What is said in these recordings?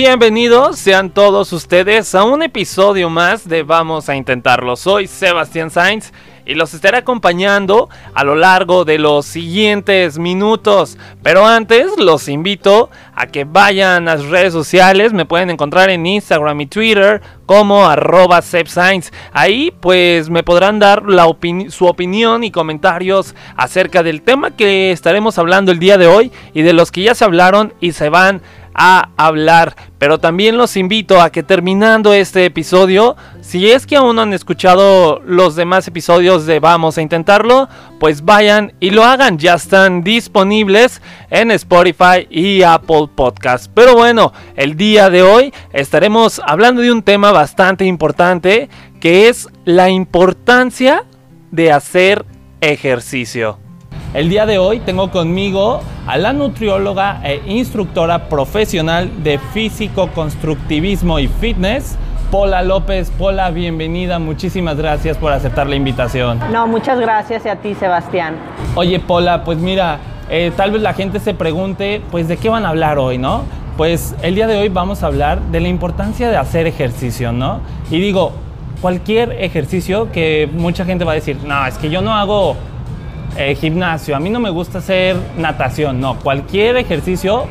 Bienvenidos sean todos ustedes a un episodio más de Vamos a Intentarlo. Soy Sebastián Sainz y los estaré acompañando a lo largo de los siguientes minutos. Pero antes los invito a que vayan a las redes sociales. Me pueden encontrar en Instagram y Twitter como arroba Ahí pues me podrán dar su opinión y comentarios acerca del tema que estaremos hablando el día de hoy y de los que ya se hablaron y se van a hablar. Pero también los invito a que terminando este episodio, si es que aún no han escuchado los demás episodios de Vamos a Intentarlo, pues vayan y lo hagan. Ya están disponibles en Spotify y Apple Podcast. Pero bueno, el día de hoy estaremos hablando de un tema bastante importante que es la importancia de hacer ejercicio. El día de hoy tengo conmigo a la nutrióloga e instructora profesional de físico, constructivismo y fitness, Pola López. Pola, bienvenida, muchísimas gracias por aceptar la invitación. No, muchas gracias a ti, Sebastián. Oye, Pola, pues mira, eh, tal vez la gente se pregunte, pues, ¿de qué van a hablar hoy, no? Pues el día de hoy vamos a hablar de la importancia de hacer ejercicio, ¿no? Y digo, cualquier ejercicio que mucha gente va a decir, no, es que yo no hago eh, gimnasio, a mí no me gusta hacer natación, no, cualquier ejercicio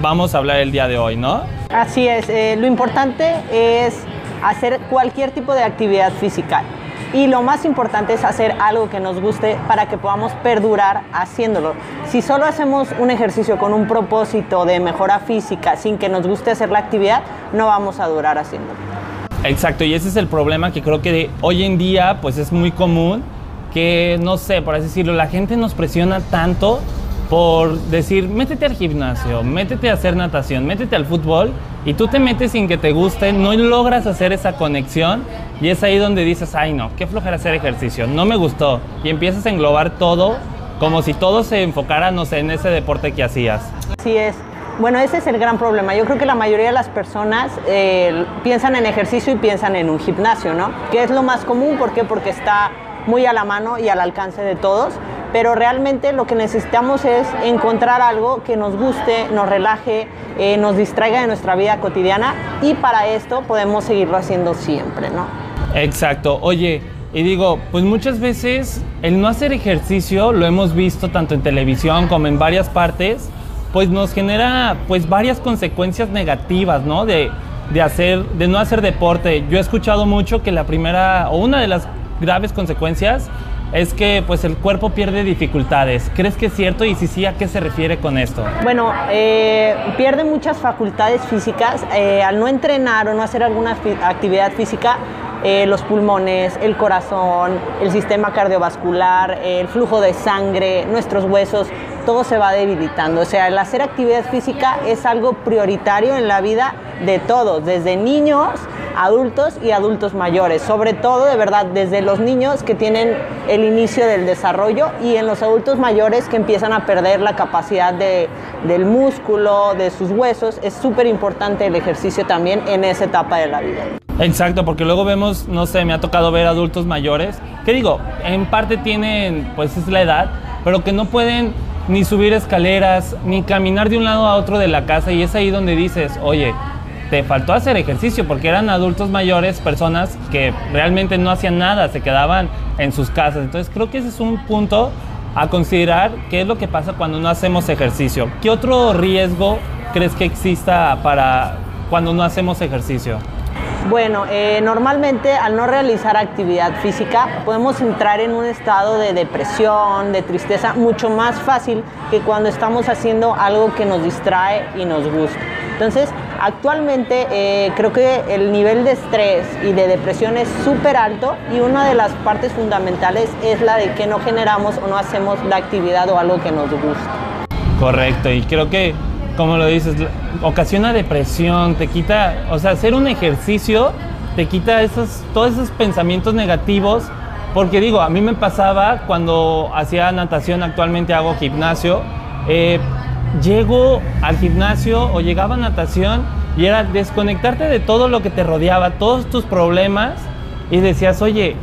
vamos a hablar el día de hoy, ¿no? Así es, eh, lo importante es hacer cualquier tipo de actividad física. Y lo más importante es hacer algo que nos guste para que podamos perdurar haciéndolo. Si solo hacemos un ejercicio con un propósito de mejora física sin que nos guste hacer la actividad, no vamos a durar haciéndolo. Exacto, y ese es el problema que creo que hoy en día pues es muy común que, no sé, por así decirlo, la gente nos presiona tanto por decir, métete al gimnasio, métete a hacer natación, métete al fútbol, y tú te metes sin que te guste, no logras hacer esa conexión, y es ahí donde dices, ay no, qué flojera hacer ejercicio, no me gustó, y empiezas a englobar todo como si todo se enfocara, no sé, en ese deporte que hacías. Así es. Bueno, ese es el gran problema. Yo creo que la mayoría de las personas eh, piensan en ejercicio y piensan en un gimnasio, ¿no? Que es lo más común, ¿por qué? Porque está muy a la mano y al alcance de todos, pero realmente lo que necesitamos es encontrar algo que nos guste, nos relaje, eh, nos distraiga de nuestra vida cotidiana y para esto podemos seguirlo haciendo siempre, ¿no? Exacto. Oye, y digo, pues muchas veces el no hacer ejercicio, lo hemos visto tanto en televisión como en varias partes, pues nos genera pues varias consecuencias negativas, ¿no? De, de hacer, de no hacer deporte. Yo he escuchado mucho que la primera, o una de las graves consecuencias es que pues el cuerpo pierde dificultades. ¿Crees que es cierto? Y si sí, ¿a qué se refiere con esto? Bueno, eh, pierde muchas facultades físicas eh, al no entrenar o no hacer alguna actividad física. Eh, los pulmones, el corazón, el sistema cardiovascular, el flujo de sangre, nuestros huesos, todo se va debilitando. O sea, el hacer actividad física es algo prioritario en la vida de todos, desde niños adultos y adultos mayores, sobre todo de verdad desde los niños que tienen el inicio del desarrollo y en los adultos mayores que empiezan a perder la capacidad de, del músculo, de sus huesos, es súper importante el ejercicio también en esa etapa de la vida. Exacto, porque luego vemos, no sé, me ha tocado ver adultos mayores, que digo, en parte tienen, pues es la edad, pero que no pueden ni subir escaleras, ni caminar de un lado a otro de la casa y es ahí donde dices, oye, te faltó hacer ejercicio porque eran adultos mayores, personas que realmente no hacían nada, se quedaban en sus casas. Entonces creo que ese es un punto a considerar qué es lo que pasa cuando no hacemos ejercicio. ¿Qué otro riesgo crees que exista para cuando no hacemos ejercicio? Bueno, eh, normalmente al no realizar actividad física podemos entrar en un estado de depresión, de tristeza, mucho más fácil que cuando estamos haciendo algo que nos distrae y nos gusta. Entonces, actualmente eh, creo que el nivel de estrés y de depresión es súper alto y una de las partes fundamentales es la de que no generamos o no hacemos la actividad o algo que nos gusta. Correcto, y creo que, como lo dices, ocasiona depresión, te quita, o sea, hacer un ejercicio te quita esos, todos esos pensamientos negativos, porque digo, a mí me pasaba cuando hacía natación, actualmente hago gimnasio, eh, llego al gimnasio o llegaba a natación y era desconectarte de todo lo que te rodeaba, todos tus problemas y decías, oye,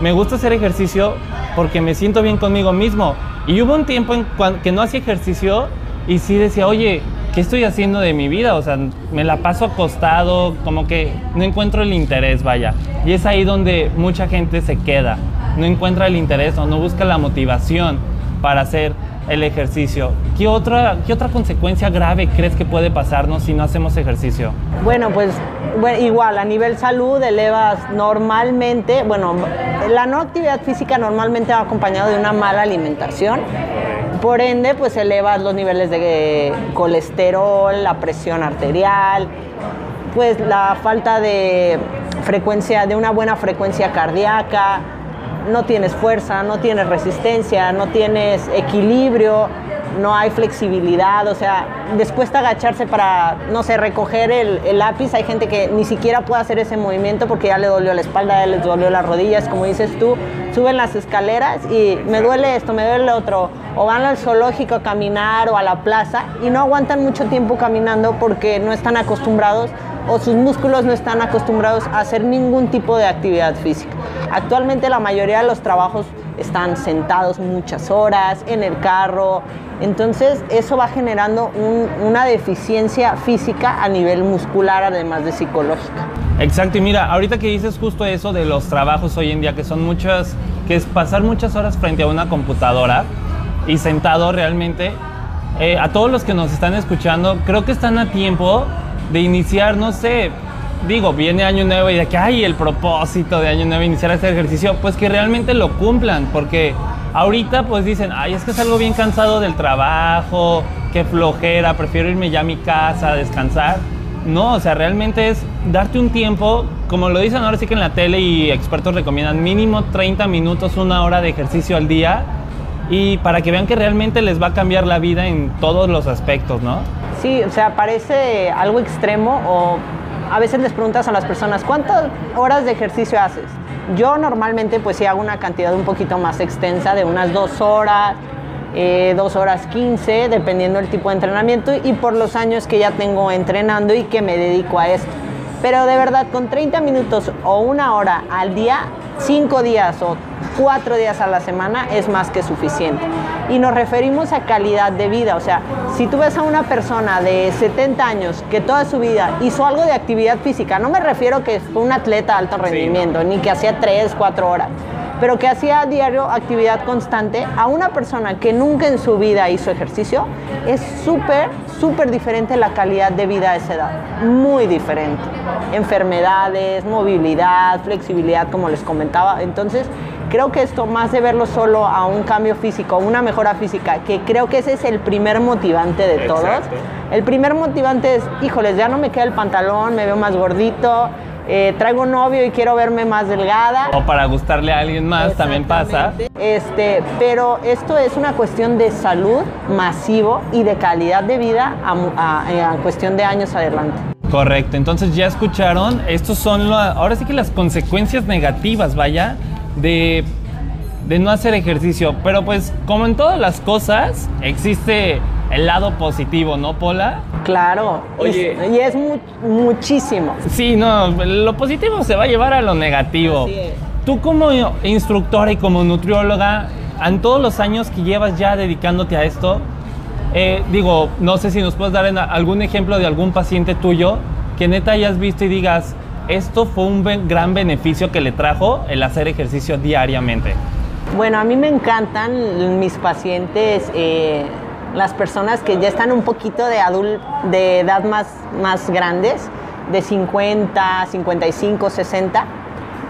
me gusta hacer ejercicio porque me siento bien conmigo mismo. Y hubo un tiempo en que no hacía ejercicio y sí decía, oye, ¿qué estoy haciendo de mi vida? O sea, me la paso acostado, como que no encuentro el interés, vaya. Y es ahí donde mucha gente se queda, no encuentra el interés o no busca la motivación para hacer el ejercicio. ¿Qué otra, ¿Qué otra consecuencia grave crees que puede pasarnos si no hacemos ejercicio? Bueno, pues igual, a nivel salud elevas normalmente, bueno, la no actividad física normalmente va acompañado de una mala alimentación. Por ende, pues elevas los niveles de colesterol, la presión arterial, pues la falta de frecuencia, de una buena frecuencia cardíaca, no tienes fuerza, no tienes resistencia, no tienes equilibrio, no hay flexibilidad, o sea, después de agacharse para, no sé, recoger el, lápiz, hay gente que ni siquiera puede hacer ese movimiento porque ya le dolió la espalda, ya les dolió las rodillas, como dices tú, suben las escaleras y me duele esto, me duele lo otro, o van al zoológico a caminar o a la plaza y no aguantan mucho tiempo caminando porque no están acostumbrados o sus músculos no están acostumbrados a hacer ningún tipo de actividad física. Actualmente la mayoría de los trabajos están sentados muchas horas, en el carro, entonces eso va generando una deficiencia física a nivel muscular además de psicológica. Exacto, y mira, ahorita que dices justo eso de los trabajos hoy en día, que son muchas, que es pasar muchas horas frente a una computadora y sentado realmente, eh, a todos los que nos están escuchando, creo que están a tiempo de iniciar, no sé, digo, viene año nuevo y de que hay el propósito de año nuevo iniciar este ejercicio, pues que realmente lo cumplan, porque ahorita pues dicen, ay, es que salgo bien cansado del trabajo, qué flojera, prefiero irme ya a mi casa a descansar. No, o sea, realmente es darte un tiempo, como lo dicen ahora sí que en la tele y expertos recomiendan, mínimo 30 minutos, una hora de ejercicio al día, y para que vean que realmente les va a cambiar la vida en todos los aspectos, ¿no? Sí, o sea, parece algo extremo o a veces les preguntas a las personas, ¿cuántas horas de ejercicio haces? Yo normalmente pues sí hago una cantidad un poquito más extensa de unas dos horas, eh, dos horas quince, dependiendo del tipo de entrenamiento y por los años que ya tengo entrenando y que me dedico a esto. Pero de verdad, con 30 minutos o una hora al día, cinco días o cuatro días a la semana es más que suficiente. Y nos referimos a calidad de vida, o sea, si tú ves a una persona de 70 años que toda su vida hizo algo de actividad física, no me refiero que fue un atleta de alto rendimiento, ni que hacía tres, cuatro horas, pero que hacía a diario actividad constante, a una persona que nunca en su vida hizo ejercicio, es súper, súper diferente la calidad de vida a esa edad. Muy diferente. Enfermedades, movilidad, flexibilidad, como les comentaba. Entonces, creo que esto, más de verlo solo a un cambio físico, una mejora física, que creo que ese es el primer motivante de todos. El primer motivante es, híjoles, ya no me queda el pantalón, me veo más gordito, eh, traigo un novio y quiero verme más delgada. O para gustarle a alguien más, también pasa. Este, pero esto es una cuestión de salud masivo y de calidad de vida a, cuestión de años adelante. Correcto, entonces ya escucharon, estos son, ahora sí que las consecuencias negativas, vaya, de, de no hacer ejercicio. Pero pues como en todas las cosas, existe el lado positivo, ¿no, Pola? Claro, Oye, y es muchísimo. Sí, no, lo positivo se va a llevar a lo negativo. Tú como instructora y como nutrióloga, en todos los años que llevas ya dedicándote a esto, eh, digo, no sé si nos puedes dar algún ejemplo de algún paciente tuyo que neta hayas visto y digas, esto fue un gran beneficio que le trajo el hacer ejercicio diariamente. Bueno, a mí me encantan mis pacientes. Eh, las personas que ya están un poquito de, adult, de edad más, más grandes, de 50, 55, 60,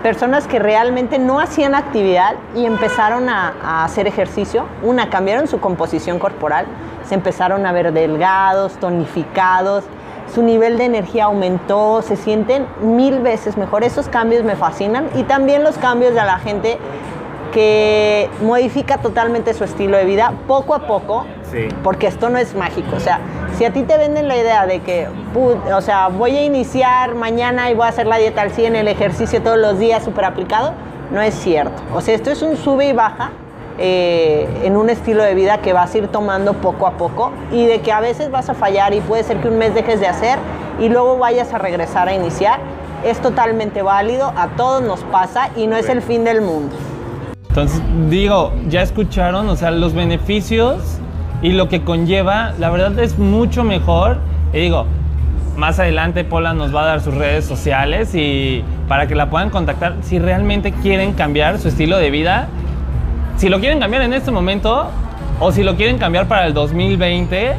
personas que realmente no hacían actividad y empezaron a, a, hacer ejercicio. Una, cambiaron su composición corporal, se empezaron a ver delgados, tonificados, su nivel de energía aumentó, se sienten mil veces mejor. Esos cambios me fascinan y también los cambios de la gente que modifica totalmente su estilo de vida poco a poco, porque esto no es mágico. O sea, si a ti te venden la idea de que, o sea, voy a iniciar mañana y voy a hacer la dieta al 100, el ejercicio todos los días súper aplicado, no es cierto. O sea, esto es un sube y baja eh, en un estilo de vida que vas a ir tomando poco a poco y de que a veces vas a fallar y puede ser que un mes dejes de hacer y luego vayas a regresar a iniciar. Es totalmente válido, a todos nos pasa y no es el fin del mundo. Entonces, digo, ya escucharon, o sea, los beneficios y lo que conlleva, la verdad es mucho mejor. Y digo, más adelante Pola nos va a dar sus redes sociales y para que la puedan contactar si realmente quieren cambiar su estilo de vida. Si lo quieren cambiar en este momento o si lo quieren cambiar para el 2020,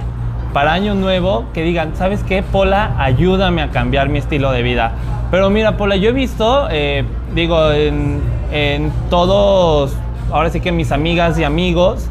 para año nuevo, que digan, ¿sabes qué, Pola? Ayúdame a cambiar mi estilo de vida. Pero mira, Pola, yo he visto, eh, digo, en, en todos, ahora sí que mis amigas y amigos,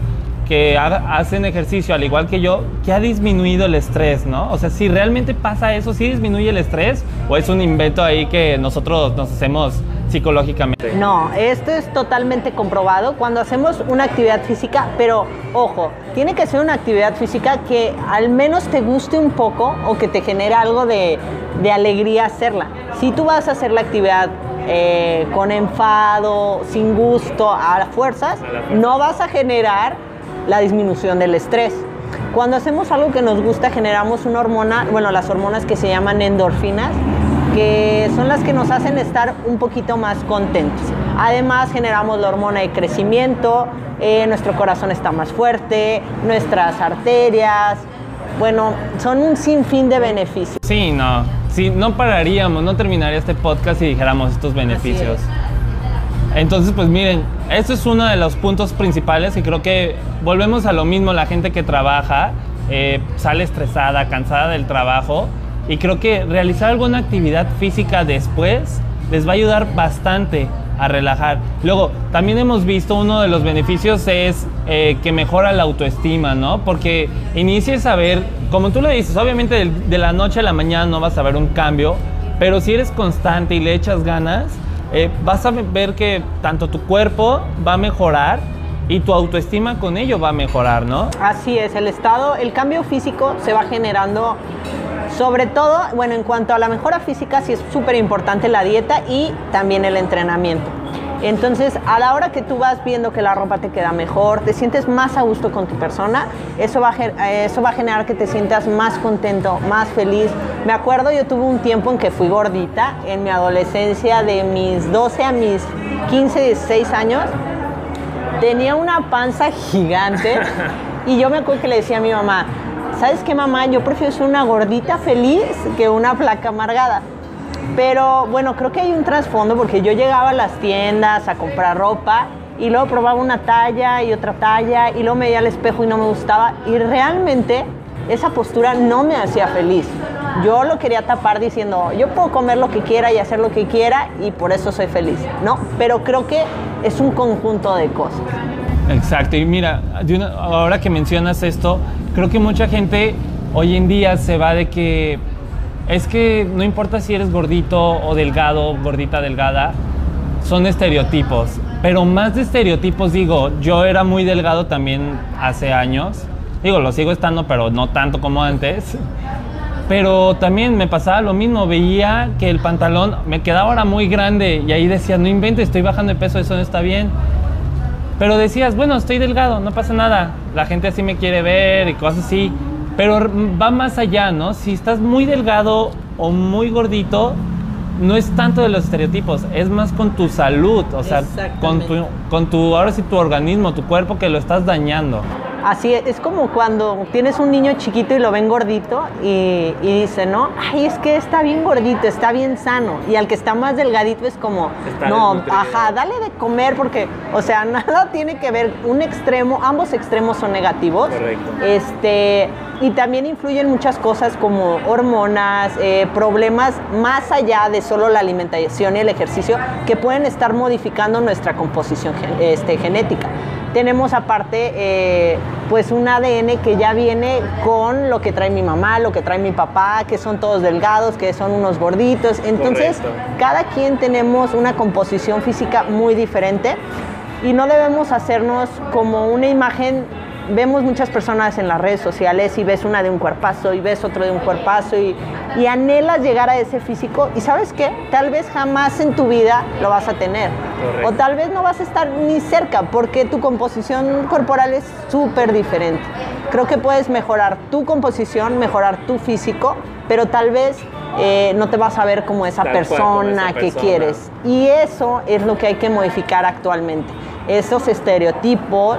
que hacen ejercicio al igual que yo, que ha disminuido el estrés, ¿no? O sea, si realmente pasa eso, ¿sí disminuye el estrés o es un invento ahí que nosotros nos hacemos psicológicamente? No, esto es totalmente comprobado cuando hacemos una actividad física, pero ojo, tiene que ser una actividad física que al menos te guste un poco o que te genere algo de, de alegría hacerla. Si tú vas a hacer la actividad eh, con enfado, sin gusto, a fuerzas, no vas a generar la disminución del estrés. Cuando hacemos algo que nos gusta, generamos una hormona, bueno, las hormonas que se llaman endorfinas, que son las que nos hacen estar un poquito más contentos. Además, generamos la hormona de crecimiento, eh, nuestro corazón está más fuerte, nuestras arterias, bueno, son un sinfín de beneficios. Sí, no, sí, no pararíamos, no terminaría este podcast si dijéramos estos beneficios. Entonces, pues miren, eso es uno de los puntos principales y creo que volvemos a lo mismo, la gente que trabaja eh, sale estresada, cansada del trabajo y creo que realizar alguna actividad física después les va a ayudar bastante a relajar. Luego, también hemos visto uno de los beneficios es eh, que mejora la autoestima, ¿no? Porque inicies a ver, como tú le dices, obviamente de la noche a la mañana no vas a ver un cambio, pero si eres constante y le echas ganas, eh, vas a ver que tanto tu cuerpo va a mejorar y tu autoestima con ello va a mejorar, ¿no? Así es, el estado, el cambio físico se va generando sobre todo, bueno, en cuanto a la mejora física, sí es súper importante la dieta y también el entrenamiento. Entonces, a la hora que tú vas viendo que la ropa te queda mejor, te sientes más a gusto con tu persona, eso va a, eso va a generar que te sientas más contento, más feliz. Me acuerdo, yo tuve un tiempo en que fui gordita, en mi adolescencia, de mis 12 a mis 15, 16 años, tenía una panza gigante y yo me acuerdo que le decía a mi mamá, ¿sabes qué mamá? Yo prefiero ser una gordita feliz que una placa amargada. Pero bueno, creo que hay un trasfondo porque yo llegaba a las tiendas a comprar ropa y luego probaba una talla y otra talla y luego me veía al espejo y no me gustaba y realmente esa postura no me hacía feliz. Yo lo quería tapar diciendo, yo puedo comer lo que quiera y hacer lo que quiera y por eso soy feliz, ¿no? Pero creo que es un conjunto de cosas. Exacto, y mira, ahora que mencionas esto, creo que mucha gente hoy en día se va de que es que no importa si eres gordito o delgado, gordita, delgada, son estereotipos. Pero más de estereotipos, digo, yo era muy delgado también hace años. Digo, lo sigo estando, pero no tanto como antes. Pero también me pasaba lo mismo, veía que el pantalón me quedaba ahora muy grande y ahí decía, no inventes, estoy bajando de peso, eso no está bien. Pero decías, bueno, estoy delgado, no pasa nada, la gente así me quiere ver y cosas así. Pero va más allá, ¿no? Si estás muy delgado o muy gordito, no es tanto de los estereotipos, es más con tu salud, o sea, con tu, con tu, ahora sí tu organismo, tu cuerpo que lo estás dañando. Así es, es como cuando tienes un niño chiquito y lo ven gordito y, y dice, no, ay, es que está bien gordito, está bien sano. Y al que está más delgadito es como, no, ajá, dale de comer porque, o sea, nada tiene que ver, un extremo, ambos extremos son negativos. Correcto. Este, y también influyen muchas cosas como hormonas, eh, problemas más allá de solo la alimentación y el ejercicio que pueden estar modificando nuestra composición este, genética tenemos aparte eh, pues un ADN que ya viene con lo que trae mi mamá, lo que trae mi papá, que son todos delgados, que son unos gorditos. Entonces, cada quien tenemos una composición física muy diferente y no debemos hacernos como una imagen vemos muchas personas en las redes sociales y ves una de un cuerpazo y ves otro de un cuerpazo y, y anhelas llegar a ese físico y sabes qué, tal vez jamás en tu vida lo vas a tener. O tal vez no vas a estar ni cerca porque tu composición corporal es súper diferente. Creo que puedes mejorar tu composición, mejorar tu físico, pero tal vez eh, no te vas a ver como esa persona que quieres. Y eso es lo que hay que modificar actualmente. Esos estereotipos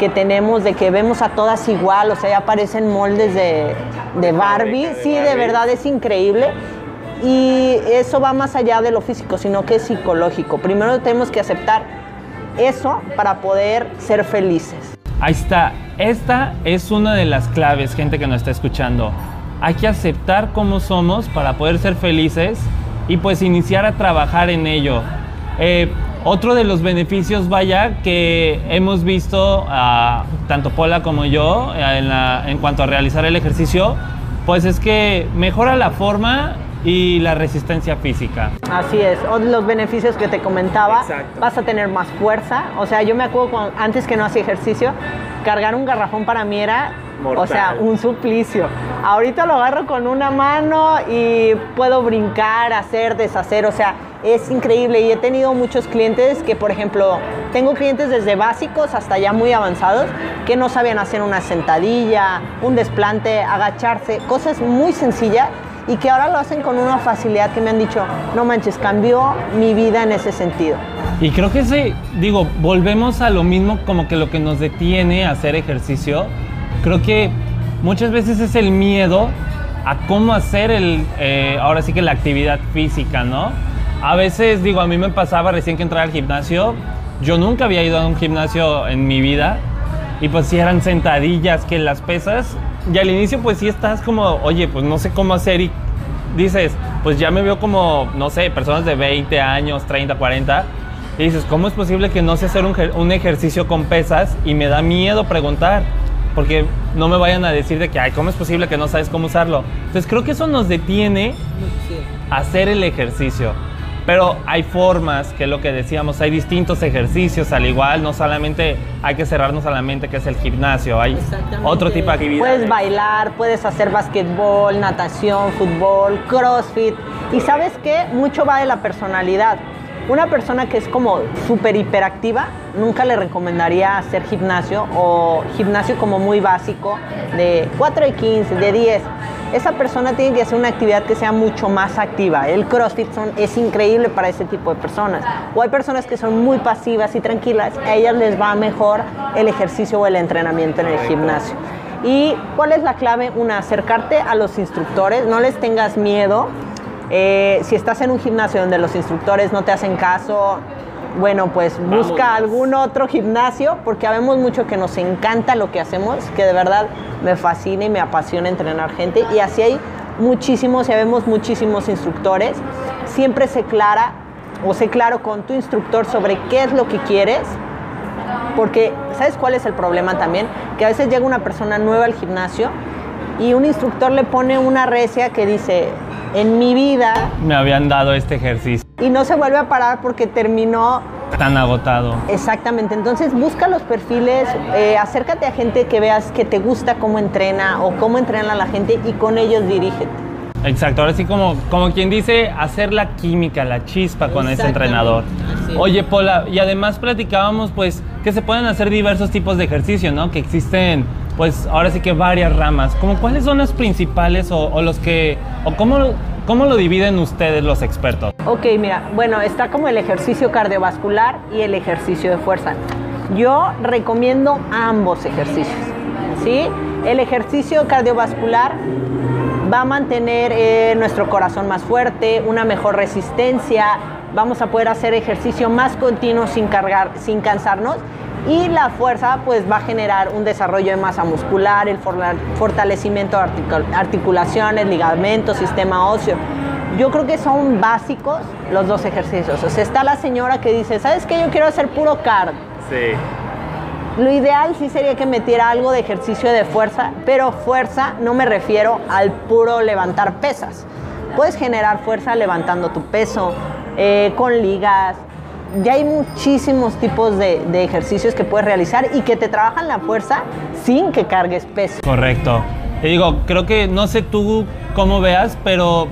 que tenemos de que vemos a todas igual, o sea, ya aparecen moldes de, de Barbie. Sí, de verdad es increíble. Y eso va más allá de lo físico, sino que es psicológico. Primero tenemos que aceptar eso para poder ser felices. Ahí está. Esta es una de las claves, gente que nos está escuchando. Hay que aceptar cómo somos para poder ser felices y pues iniciar a trabajar en ello. Eh, otro de los beneficios, vaya, que hemos visto a tanto Paula como yo en, en cuanto a realizar el ejercicio, pues es que mejora la forma y la resistencia física. Así es, los beneficios que te comentaba, vas a tener más fuerza. O sea, yo me acuerdo antes que no hacía ejercicio, cargar un garrafón para mí era, o sea, un suplicio. Ahorita lo agarro con una mano y puedo brincar, hacer, deshacer, o sea, es increíble y he tenido muchos clientes que, por ejemplo, tengo clientes desde básicos hasta ya muy avanzados que no sabían hacer una sentadilla, un desplante, agacharse, cosas muy sencillas y que ahora lo hacen con una facilidad que me han dicho, no manches, cambió mi vida en ese sentido. Y creo que sí, digo, volvemos a lo mismo como que lo que nos detiene a hacer ejercicio, creo que muchas veces es el miedo a cómo hacer el, eh, ahora sí que la actividad física, ¿no? A veces, digo, a mí me pasaba recién que entraba al gimnasio, yo nunca había ido a un gimnasio en mi vida y pues si eran sentadillas, que las pesas, y al inicio pues sí estás como, oye, pues no sé cómo hacer y dices, pues ya me veo como, no sé, personas de 20 años, 30, 40. Y dices, ¿cómo es posible que no sé hacer un, un ejercicio con pesas? Y me da miedo preguntar, porque no me vayan a decir de que, ay, ¿cómo es posible que no sabes cómo usarlo? Entonces creo que eso nos detiene a hacer el ejercicio. Pero hay formas, que es lo que decíamos, hay distintos ejercicios, al igual, no solamente hay que cerrarnos a la mente que es el gimnasio, hay otro tipo de actividades. Puedes bailar, puedes hacer basquetbol, natación, fútbol, crossfit. Y sabes qué, mucho va de la personalidad. Una persona que es como súper hiperactiva, nunca le recomendaría hacer gimnasio o gimnasio como muy básico de 4 de 15, de 10 esa persona tiene que hacer una actividad que sea mucho más activa. El CrossFit es increíble para ese tipo de personas. O hay personas que son muy pasivas y tranquilas, a ellas les va mejor el ejercicio o el entrenamiento en el gimnasio. ¿Y cuál es la clave? Una, acercarte a los instructores, no les tengas miedo. Eh, si estás en un gimnasio donde los instructores no te hacen caso, bueno, pues busca algún otro gimnasio, porque sabemos mucho que nos encanta lo que hacemos, que de verdad me fascina y me apasiona entrenar gente. Y así hay muchísimos, ya vemos muchísimos instructores. Siempre sé clara o sé claro con tu instructor sobre qué es lo que quieres. Porque, ¿sabes cuál es el problema también? Que a veces llega una persona nueva al gimnasio y un instructor le pone una recia que dice, en mi vida... Me habían dado este ejercicio. Y no se vuelve a parar porque terminó... Tan agotado. Exactamente, entonces busca los perfiles, eh, acércate a gente que veas que te gusta cómo entrena o cómo entrena la gente y con ellos dirígete. Exacto, ahora sí como, como quien dice, hacer la química, la chispa con ese entrenador. Oye, Pola, y además platicábamos pues que se pueden hacer diversos tipos de ejercicio, ¿no? Que existen pues ahora sí que varias ramas. ¿Cómo cuáles son las principales o, los que, o cómo, cómo lo dividen ustedes los expertos? Ok, mira, bueno, está como el ejercicio cardiovascular y el ejercicio de fuerza. Yo recomiendo ambos ejercicios, ¿sí? El ejercicio cardiovascular va a mantener eh, nuestro corazón más fuerte, una mejor resistencia, vamos a poder hacer ejercicio más continuo sin cargar, sin cansarnos y la fuerza pues va a generar un desarrollo de masa muscular, el fortalecimiento de articulaciones, ligamentos, sistema óseo. Yo creo que son básicos los dos ejercicios. O sea, está la señora que dice, ¿sabes qué? Yo quiero hacer puro cardio. Sí. Lo ideal sí sería que metiera algo de ejercicio de fuerza, pero fuerza no me refiero al puro levantar pesas. Puedes generar fuerza levantando tu peso, eh, con ligas, ya hay muchísimos tipos de, ejercicios que puedes realizar y que te trabajan la fuerza sin que cargues peso. Correcto. Y digo, creo que no sé tú cómo veas, pero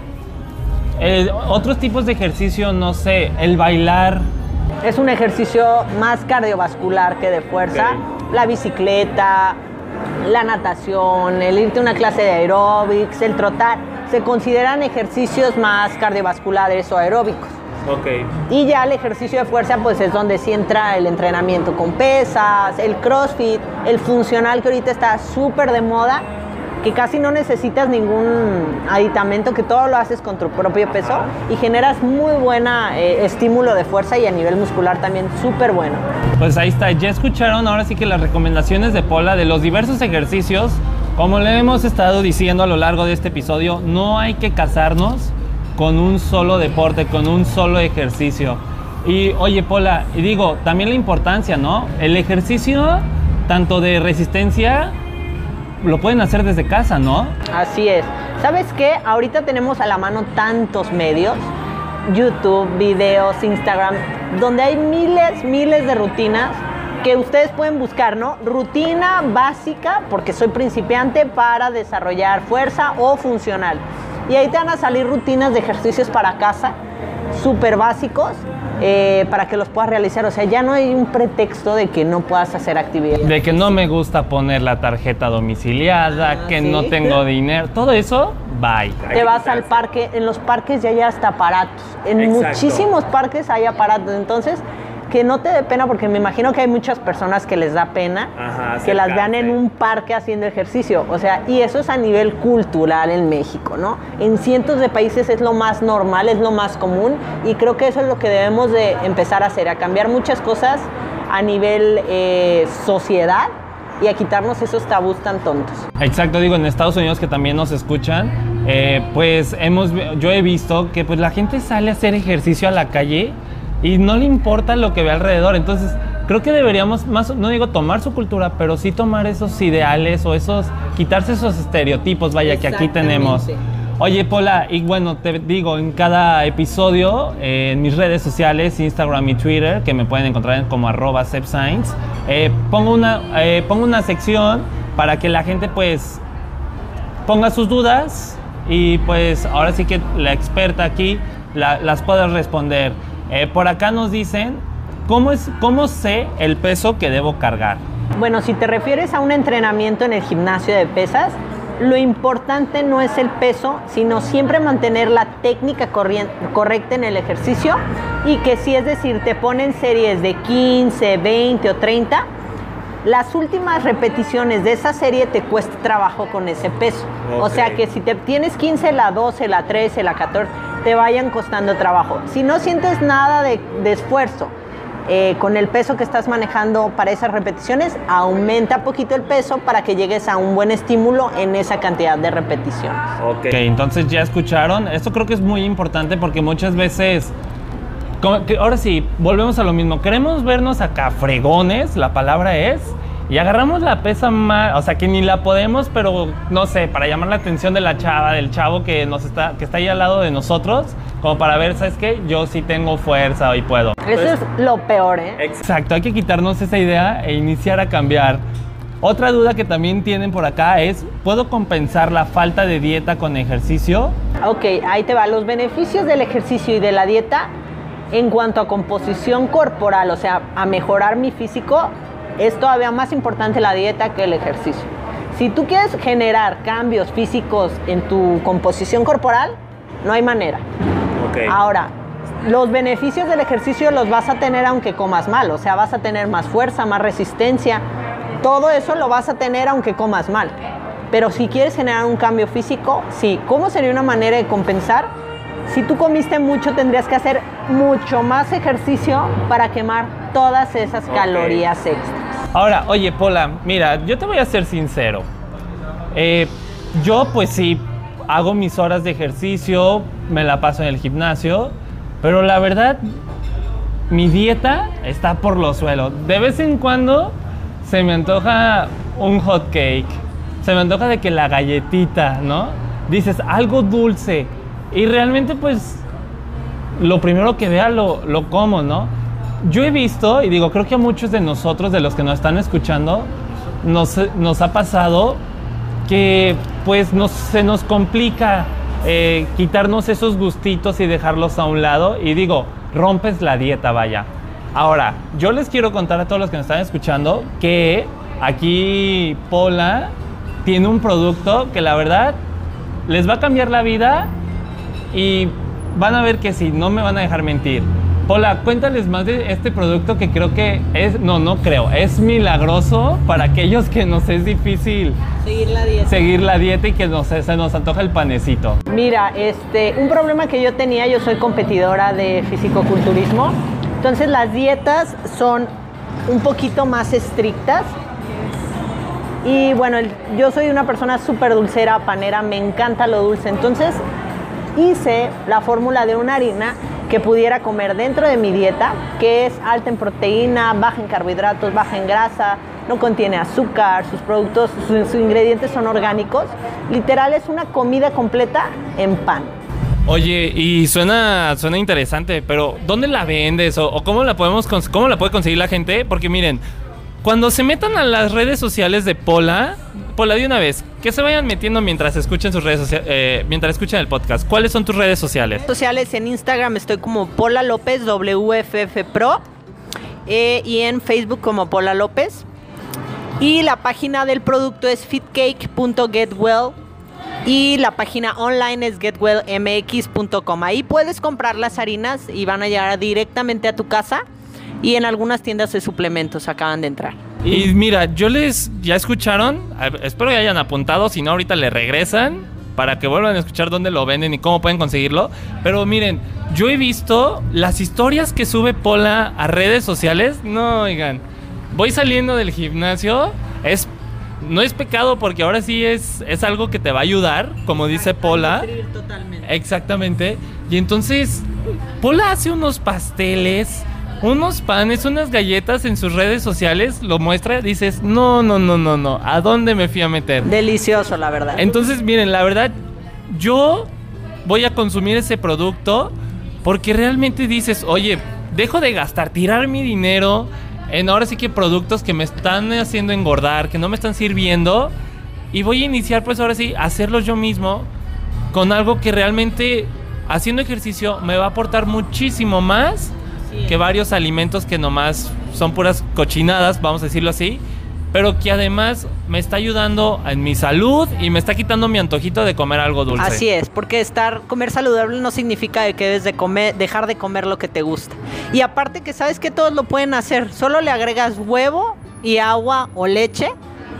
eh, otros tipos de ejercicio, no sé, el bailar. Es un ejercicio más cardiovascular que de fuerza. La bicicleta, la natación, el irte a una clase de aeróbics, el trotar, se consideran ejercicios más cardiovasculares o aeróbicos. Ok. Y ya el ejercicio de fuerza, pues es donde sí entra el entrenamiento con pesas, el crossfit, el funcional que ahorita está súper de moda, que casi no necesitas ningún aditamento, que todo lo haces con tu propio peso y generas muy buena eh, estímulo de fuerza y a nivel muscular también súper bueno. Pues ahí está, ya escucharon ahora sí que las recomendaciones de Pola de los diversos ejercicios. Como le hemos estado diciendo a lo largo de este episodio, no hay que casarnos con un solo deporte, con un solo ejercicio. Y oye, Pola, y digo, también la importancia, ¿no? El ejercicio, tanto de resistencia, lo pueden hacer desde casa, ¿no? Así es. ¿Sabes qué? Ahorita tenemos a la mano tantos medios, YouTube, videos, Instagram, donde hay miles, miles de rutinas que ustedes pueden buscar, ¿no? Rutina básica, porque soy principiante, para desarrollar fuerza o funcional. Y ahí te van a salir rutinas de ejercicios para casa, súper básicos, eh, para que los puedas realizar. O sea, ya no hay un pretexto de que no puedas hacer actividades. De que no me gusta poner la tarjeta domiciliada, Ah, que ¿sí? no tengo dinero, todo eso, bye. Te vas al parque, en los parques ya hay hasta aparatos. En Exacto. muchísimos parques hay aparatos. Entonces, que no te dé pena, porque me imagino que hay muchas personas que les da pena Ajá, que las vean en un parque haciendo ejercicio. O sea, y eso es a nivel cultural en México, ¿no? En cientos de países es lo más normal, es lo más común. Y creo que eso es lo que debemos de empezar a hacer, a cambiar muchas cosas a nivel eh, sociedad y a quitarnos esos tabús tan tontos. Exacto, digo, en Estados Unidos que también nos escuchan, eh, pues hemos, yo he visto que pues la gente sale a hacer ejercicio a la calle y no le importa lo que ve alrededor. Entonces, creo que deberíamos más, no digo tomar su cultura, pero sí tomar esos ideales o esos, quitarse esos estereotipos, vaya, que aquí tenemos. Oye, Pola, y bueno, te digo, en cada episodio, eh, en mis redes sociales, Instagram y Twitter, que me pueden encontrar como arroba sepscience, eh, pongo, una, eh, pongo una sección para que la gente pues ponga sus dudas y pues ahora sí que la experta aquí la- las pueda responder. Eh, por acá nos dicen, ¿cómo, es, ¿cómo sé el peso que debo cargar? Bueno, si te refieres a un entrenamiento en el gimnasio de pesas, lo importante no es el peso, sino siempre mantener la técnica correcta en el ejercicio y que si es decir, te ponen series de 15, 20 o 30, las últimas repeticiones de esa serie te cuesta trabajo con ese peso. O sea que si te tienes 15, la 12, la 13, la 14, te vayan costando trabajo. Si no sientes nada de, de esfuerzo eh, con el peso que estás manejando para esas repeticiones, aumenta poquito el peso para que llegues a un buen estímulo en esa cantidad de repeticiones. Ok, entonces ya escucharon. Esto creo que es muy importante porque muchas veces. como que ahora sí, volvemos a lo mismo. Queremos vernos acá fregones, la palabra es. Y agarramos la pesa más, o sea que ni la podemos, pero no sé, para llamar la atención de la chava, del chavo que nos está, que está ahí al lado de nosotros, como para ver, ¿sabes qué? Yo sí tengo fuerza y puedo. Eso es lo peor, ¿eh? Exacto, hay que quitarnos esa idea e iniciar a cambiar. Otra duda que también tienen por acá es, ¿puedo compensar la falta de dieta con ejercicio? Ok, ahí te va. Los beneficios del ejercicio y de la dieta en cuanto a composición corporal, o sea, a mejorar mi físico, es todavía más importante la dieta que el ejercicio. Si tú quieres generar cambios físicos en tu composición corporal, no hay manera. Ahora, los beneficios del ejercicio los vas a tener aunque comas mal, o sea, vas a tener más fuerza, más resistencia, todo eso lo vas a tener aunque comas mal. Pero si quieres generar un cambio físico, sí. ¿Cómo sería una manera de compensar? Si tú comiste mucho, tendrías que hacer mucho más ejercicio para quemar todas esas calorías extras. Ahora, oye, Pola, mira, yo te voy a ser sincero. Eh, yo, pues sí, hago mis horas de ejercicio, me la paso en el gimnasio, pero la verdad, mi dieta está por los suelos. De vez en cuando se me antoja un hot cake, se me antoja de que la galletita, ¿no? Dices algo dulce y realmente, pues, lo primero que vea lo, lo como, ¿no? Yo he visto, y digo, creo que a muchos de nosotros, de los que nos están escuchando, nos, ha pasado que pues nos, se nos complica eh, quitarnos esos gustitos y dejarlos a un lado. Y digo, rompes la dieta, vaya. Ahora, yo les quiero contar a todos los que nos están escuchando que aquí Pola tiene un producto que la verdad les va a cambiar la vida y van a ver que sí, no me van a dejar mentir. Hola, cuéntales más de este producto que creo que es, no, no creo, es milagroso para aquellos que nos es difícil Seguir la dieta. seguir la dieta y que nos, se nos antoja el panecito. Mira, este, un problema que yo tenía, yo soy competidora de fisicoculturismo, entonces las dietas son un poquito más estrictas. Y bueno, el- yo soy una persona súper dulcera, panera, me encanta lo dulce, entonces hice la fórmula de una harina que pudiera comer dentro de mi dieta, que es alta en proteína, baja en carbohidratos, baja en grasa, no contiene azúcar, sus productos, sus, ingredientes son orgánicos. Literal es una comida completa en pan. Oye, y suena, suena interesante, pero ¿dónde la vendes o, o cómo la podemos cómo la puede conseguir la gente? Porque miren, cuando se metan a las redes sociales de Pola, Pola de una vez, que se vayan metiendo mientras escuchen sus redes sociales, mientras escuchen el podcast. ¿Cuáles son tus redes sociales? sociales en Instagram estoy como Pola López WFF Pro eh, y en Facebook como Pola López. Y la página del producto es fitcake.getwell y la página online es getwellmx.com. Ahí puedes comprar las harinas y van a llegar directamente a tu casa y en algunas tiendas de suplementos acaban de entrar. Y mira, yo les ya escucharon, espero que hayan apuntado, si no ahorita le regresan para que vuelvan a escuchar dónde lo venden y cómo pueden conseguirlo. Pero miren, yo he visto las historias que sube Pola a redes sociales. No, oigan, voy saliendo del gimnasio, es no es pecado porque ahora sí es es algo que te va a ayudar, como dice Pola. Exactamente. Y entonces, Pola hace unos pasteles, unos panes, unas galletas en sus redes sociales, lo muestra, dices, no, no, no, no, no, ¿a dónde me fui a meter? Delicioso, la verdad. Entonces, miren, la verdad, yo voy a consumir ese producto porque realmente dices, oye, dejo de gastar, tirar mi dinero en ahora sí que productos que me están haciendo engordar, que no me están sirviendo, y voy a iniciar pues ahora sí a hacerlo yo mismo con algo que realmente haciendo ejercicio me va a aportar muchísimo más que varios alimentos que nomás son puras cochinadas, vamos a decirlo así, pero que además me está ayudando en mi salud y me está quitando mi antojito de comer algo dulce. Así es, porque estar comer saludable no significa que debes de comer, dejar de comer lo que te gusta. Y aparte que sabes que todos lo pueden hacer, solo le agregas huevo y agua o leche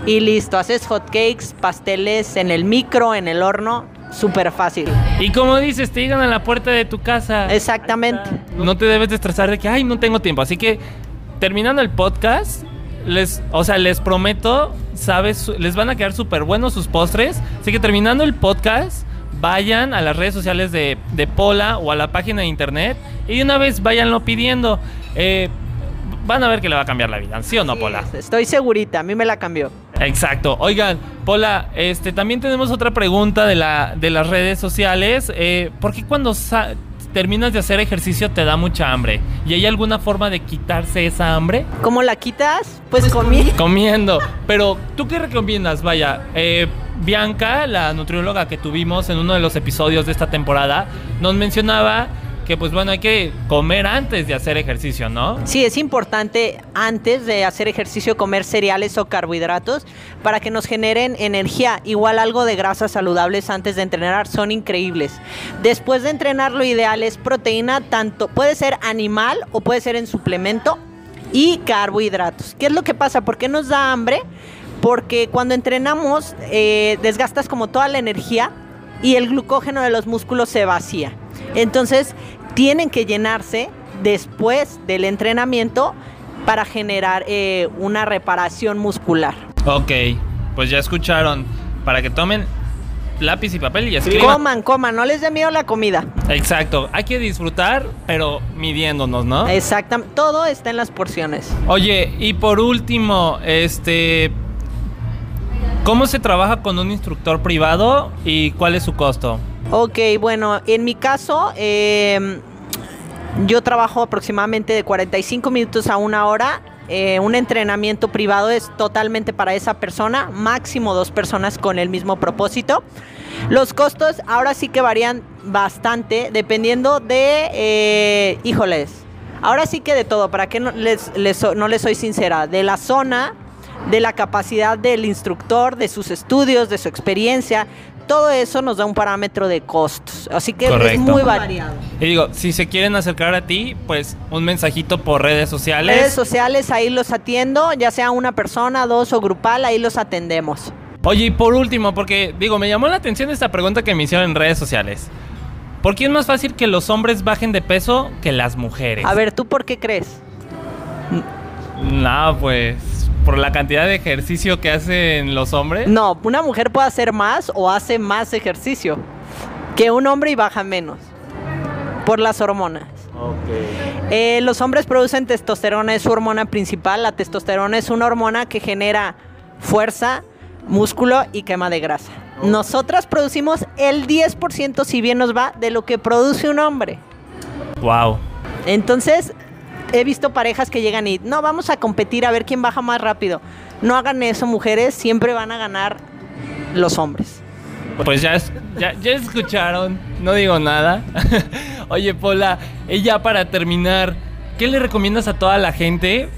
y listo, haces hot cakes, pasteles en el micro, en el horno, súper fácil. Y como dices, te llegan a la puerta de tu casa. Exactamente. No te debes de estresar de que, ay, no tengo tiempo. Así que, terminando el podcast, les, o sea, les prometo, sabes, les van a quedar súper buenos sus postres. Así que terminando el podcast, vayan a las redes sociales de, de Pola o a la página de internet y de una vez váyanlo pidiendo. Eh, van a ver que le va a cambiar la vida, ¿sí o no, Pola? Estoy segurita, a mí me la cambió. Exacto. Oigan, Pola, este, también tenemos otra pregunta de, la, de las redes sociales. Eh, ¿Por qué cuando terminas de hacer ejercicio te da mucha hambre? ¿Y hay alguna forma de quitarse esa hambre? ¿Cómo la quitas? Pues, comí. Comiendo. Pero, ¿tú qué recomiendas? Vaya, eh, Bianca, la nutrióloga que tuvimos en uno de los episodios de esta temporada, nos mencionaba que, pues bueno, hay que comer antes de hacer ejercicio, ¿no? Sí, es importante antes de hacer ejercicio comer cereales o carbohidratos para que nos generen energía. Igual algo de grasas saludables antes de entrenar son increíbles. Después de entrenar lo ideal es proteína, tanto puede ser animal o puede ser en suplemento y carbohidratos. ¿Qué es lo que pasa? ¿Por qué nos da hambre? Porque cuando entrenamos eh, desgastas como toda la energía y el glucógeno de los músculos se vacía. Entonces tienen que llenarse después del entrenamiento para generar eh, una reparación muscular. Ok, pues ya escucharon. Para que tomen lápiz y papel y escriban. Coman, coman, no les dé miedo la comida. Exacto, hay que disfrutar, pero midiéndonos, ¿no? Exactamente, todo está en las porciones. Oye, y por último, este. ¿Cómo se trabaja con un instructor privado y cuál es su costo? Ok, bueno, en mi caso, eh, yo trabajo aproximadamente de 45 minutos a una hora. Eh, un entrenamiento privado es totalmente para esa persona, máximo dos personas con el mismo propósito. Los costos ahora sí que varían bastante dependiendo de, eh, híjoles, ahora sí que de todo, para que no les, les no les soy sincera, de la zona, de la capacidad del instructor, de sus estudios, de su experiencia, todo eso nos da un parámetro de costos. Así que es muy variado. Y digo, si se quieren acercar a ti, pues un mensajito por redes sociales. Redes sociales, ahí los atiendo, ya sea una persona, dos o grupal, ahí los atendemos. Oye, y por último, porque digo, me llamó la atención esta pregunta que me hicieron en redes sociales. ¿Por qué es más fácil que los hombres bajen de peso que las mujeres? A ver, ¿tú por qué crees? No, pues por la cantidad de ejercicio que hacen los hombres. No, una mujer puede hacer más o hace más ejercicio que un hombre y baja menos por las hormonas. Eh, los hombres producen testosterona, es su hormona principal. La testosterona es una hormona que genera fuerza, músculo y quema de grasa. Nosotras producimos el 10%, si bien nos va, de lo que produce un hombre. Wow. Entonces, he visto parejas que llegan y, no, vamos a competir a ver quién baja más rápido. No hagan eso, mujeres, siempre van a ganar los hombres. Pues ya, es- ya, ya escucharon, no digo nada. Oye, Pola, y ya para terminar, ¿qué le recomiendas a toda la gente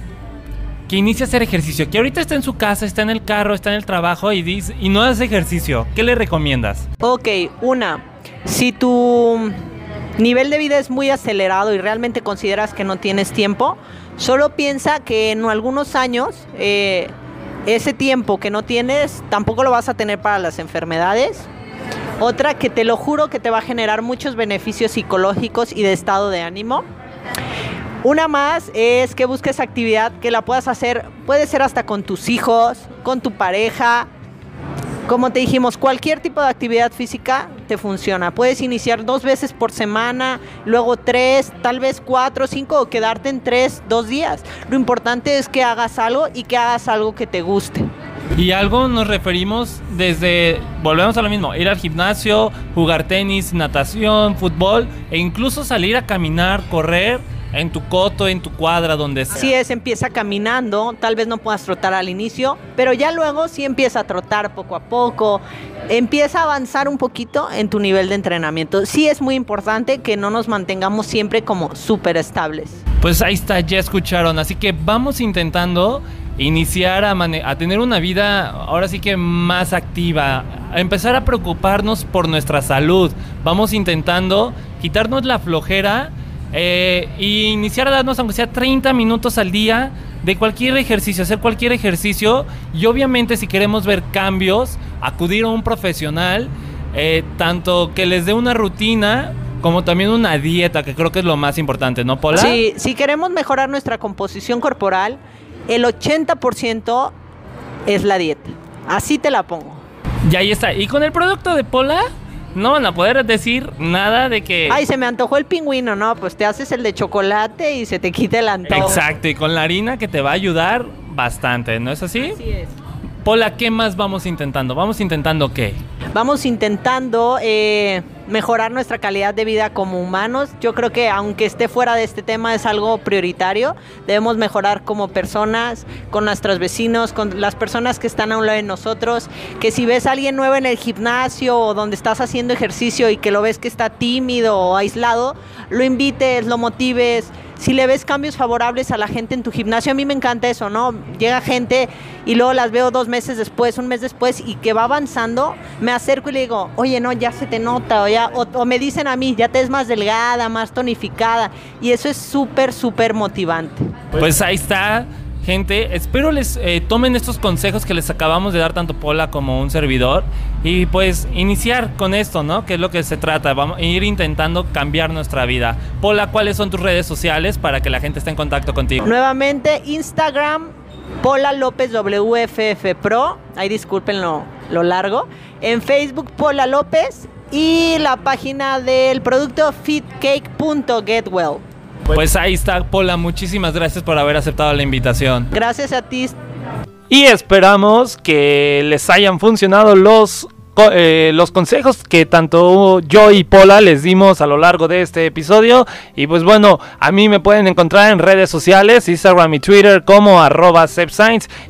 que inicie a hacer ejercicio? Que ahorita está en su casa, está en el carro, está en el trabajo y, dice, y no hace ejercicio. ¿Qué le recomiendas? Ok, una, si tu nivel de vida es muy acelerado y realmente consideras que no tienes tiempo, solo piensa que en algunos años eh, ese tiempo que no tienes tampoco lo vas a tener para las enfermedades. Otra que te lo juro que te va a generar muchos beneficios psicológicos y de estado de ánimo. Una más es que busques actividad que la puedas hacer, puede ser hasta con tus hijos, con tu pareja, como te dijimos, cualquier tipo de actividad física te funciona. Puedes iniciar dos veces por semana, luego tres, tal vez cuatro, cinco o quedarte en tres, dos días. Lo importante es que hagas algo y que hagas algo que te guste. Y algo nos referimos desde, volvemos a lo mismo, ir al gimnasio, jugar tenis, natación, fútbol e incluso salir a caminar, correr en tu coto, en tu cuadra, donde sea. Si es, empieza caminando, tal vez no puedas trotar al inicio, pero ya luego sí empieza a trotar poco a poco, empieza a avanzar un poquito en tu nivel de entrenamiento. Sí es muy importante que no nos mantengamos siempre como súper estables. Pues ahí está, ya escucharon. Así que vamos intentando iniciar a, a tener una vida ahora sí que más activa, a empezar a preocuparnos por nuestra salud. Vamos intentando quitarnos la flojera eh, y iniciar a darnos aunque sea 30 minutos al día de cualquier ejercicio, hacer cualquier ejercicio y obviamente si queremos ver cambios, acudir a un profesional, eh, tanto que les dé una rutina como también una dieta, que creo que es lo más importante, ¿no, Paula? Sí, si queremos mejorar nuestra composición corporal, el 80% es la dieta. Así te la pongo. Y ahí está. Y con el producto de Pola, no van a poder decir nada de que. Ay, se me antojó el pingüino, ¿no? Pues te haces el de chocolate y se te quita el antojo. Exacto, y con la harina que te va a ayudar bastante, ¿no es así? Así es. Pola, ¿qué más vamos intentando? ¿Vamos intentando qué? Vamos intentando eh, mejorar nuestra calidad de vida como humanos. Yo creo que aunque esté fuera de este tema es algo prioritario. Debemos mejorar como personas, con nuestros vecinos, con las personas que están a un lado de nosotros. Que si ves a alguien nuevo en el gimnasio o donde estás haciendo ejercicio y que lo ves que está tímido o aislado, lo invites, lo motives. Si le ves cambios favorables a la gente en tu gimnasio, a mí me encanta eso, ¿no? Llega gente y luego las veo dos meses después, un mes después y que va avanzando, me acerco y le digo, oye, no, ya se te nota, o, ya, o, me dicen a mí, ya te ves más delgada, más tonificada, y eso es súper, súper motivante. Pues ahí está, gente. Espero les eh, tomen estos consejos que les acabamos de dar tanto Pola como un servidor. Y pues iniciar con esto, ¿no? Que es lo que se trata. Vamos a ir intentando cambiar nuestra vida. Pola, ¿cuáles son tus redes sociales para que la gente esté en contacto contigo? Nuevamente, Instagram, Pola López Pro, ahí disculpen lo, lo largo. En Facebook, Pola López. Y la página del producto fitcake.getwell. Pues ahí está, Pola. Muchísimas gracias por haber aceptado la invitación. Gracias a ti, Y esperamos que les hayan funcionado los, eh, los consejos que tanto yo y Pola les dimos a lo largo de este episodio. Y pues bueno, a mí me pueden encontrar en redes sociales, Instagram y Twitter como arroba.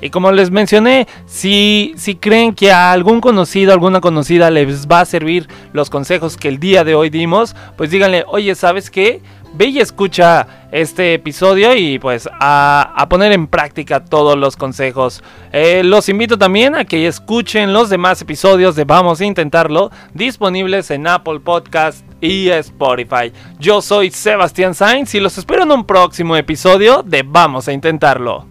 Y como les mencioné, si, si creen que a algún conocido, alguna conocida les va a servir los consejos que el día de hoy dimos, pues díganle, oye, ¿sabes qué? Ve y escucha este episodio y pues a, poner en práctica todos los consejos. Eh, los invito también a que escuchen los demás episodios de Vamos a Intentarlo disponibles en Apple Podcast y Spotify. Yo soy Sebastián Sainz y los espero en un próximo episodio de Vamos a Intentarlo.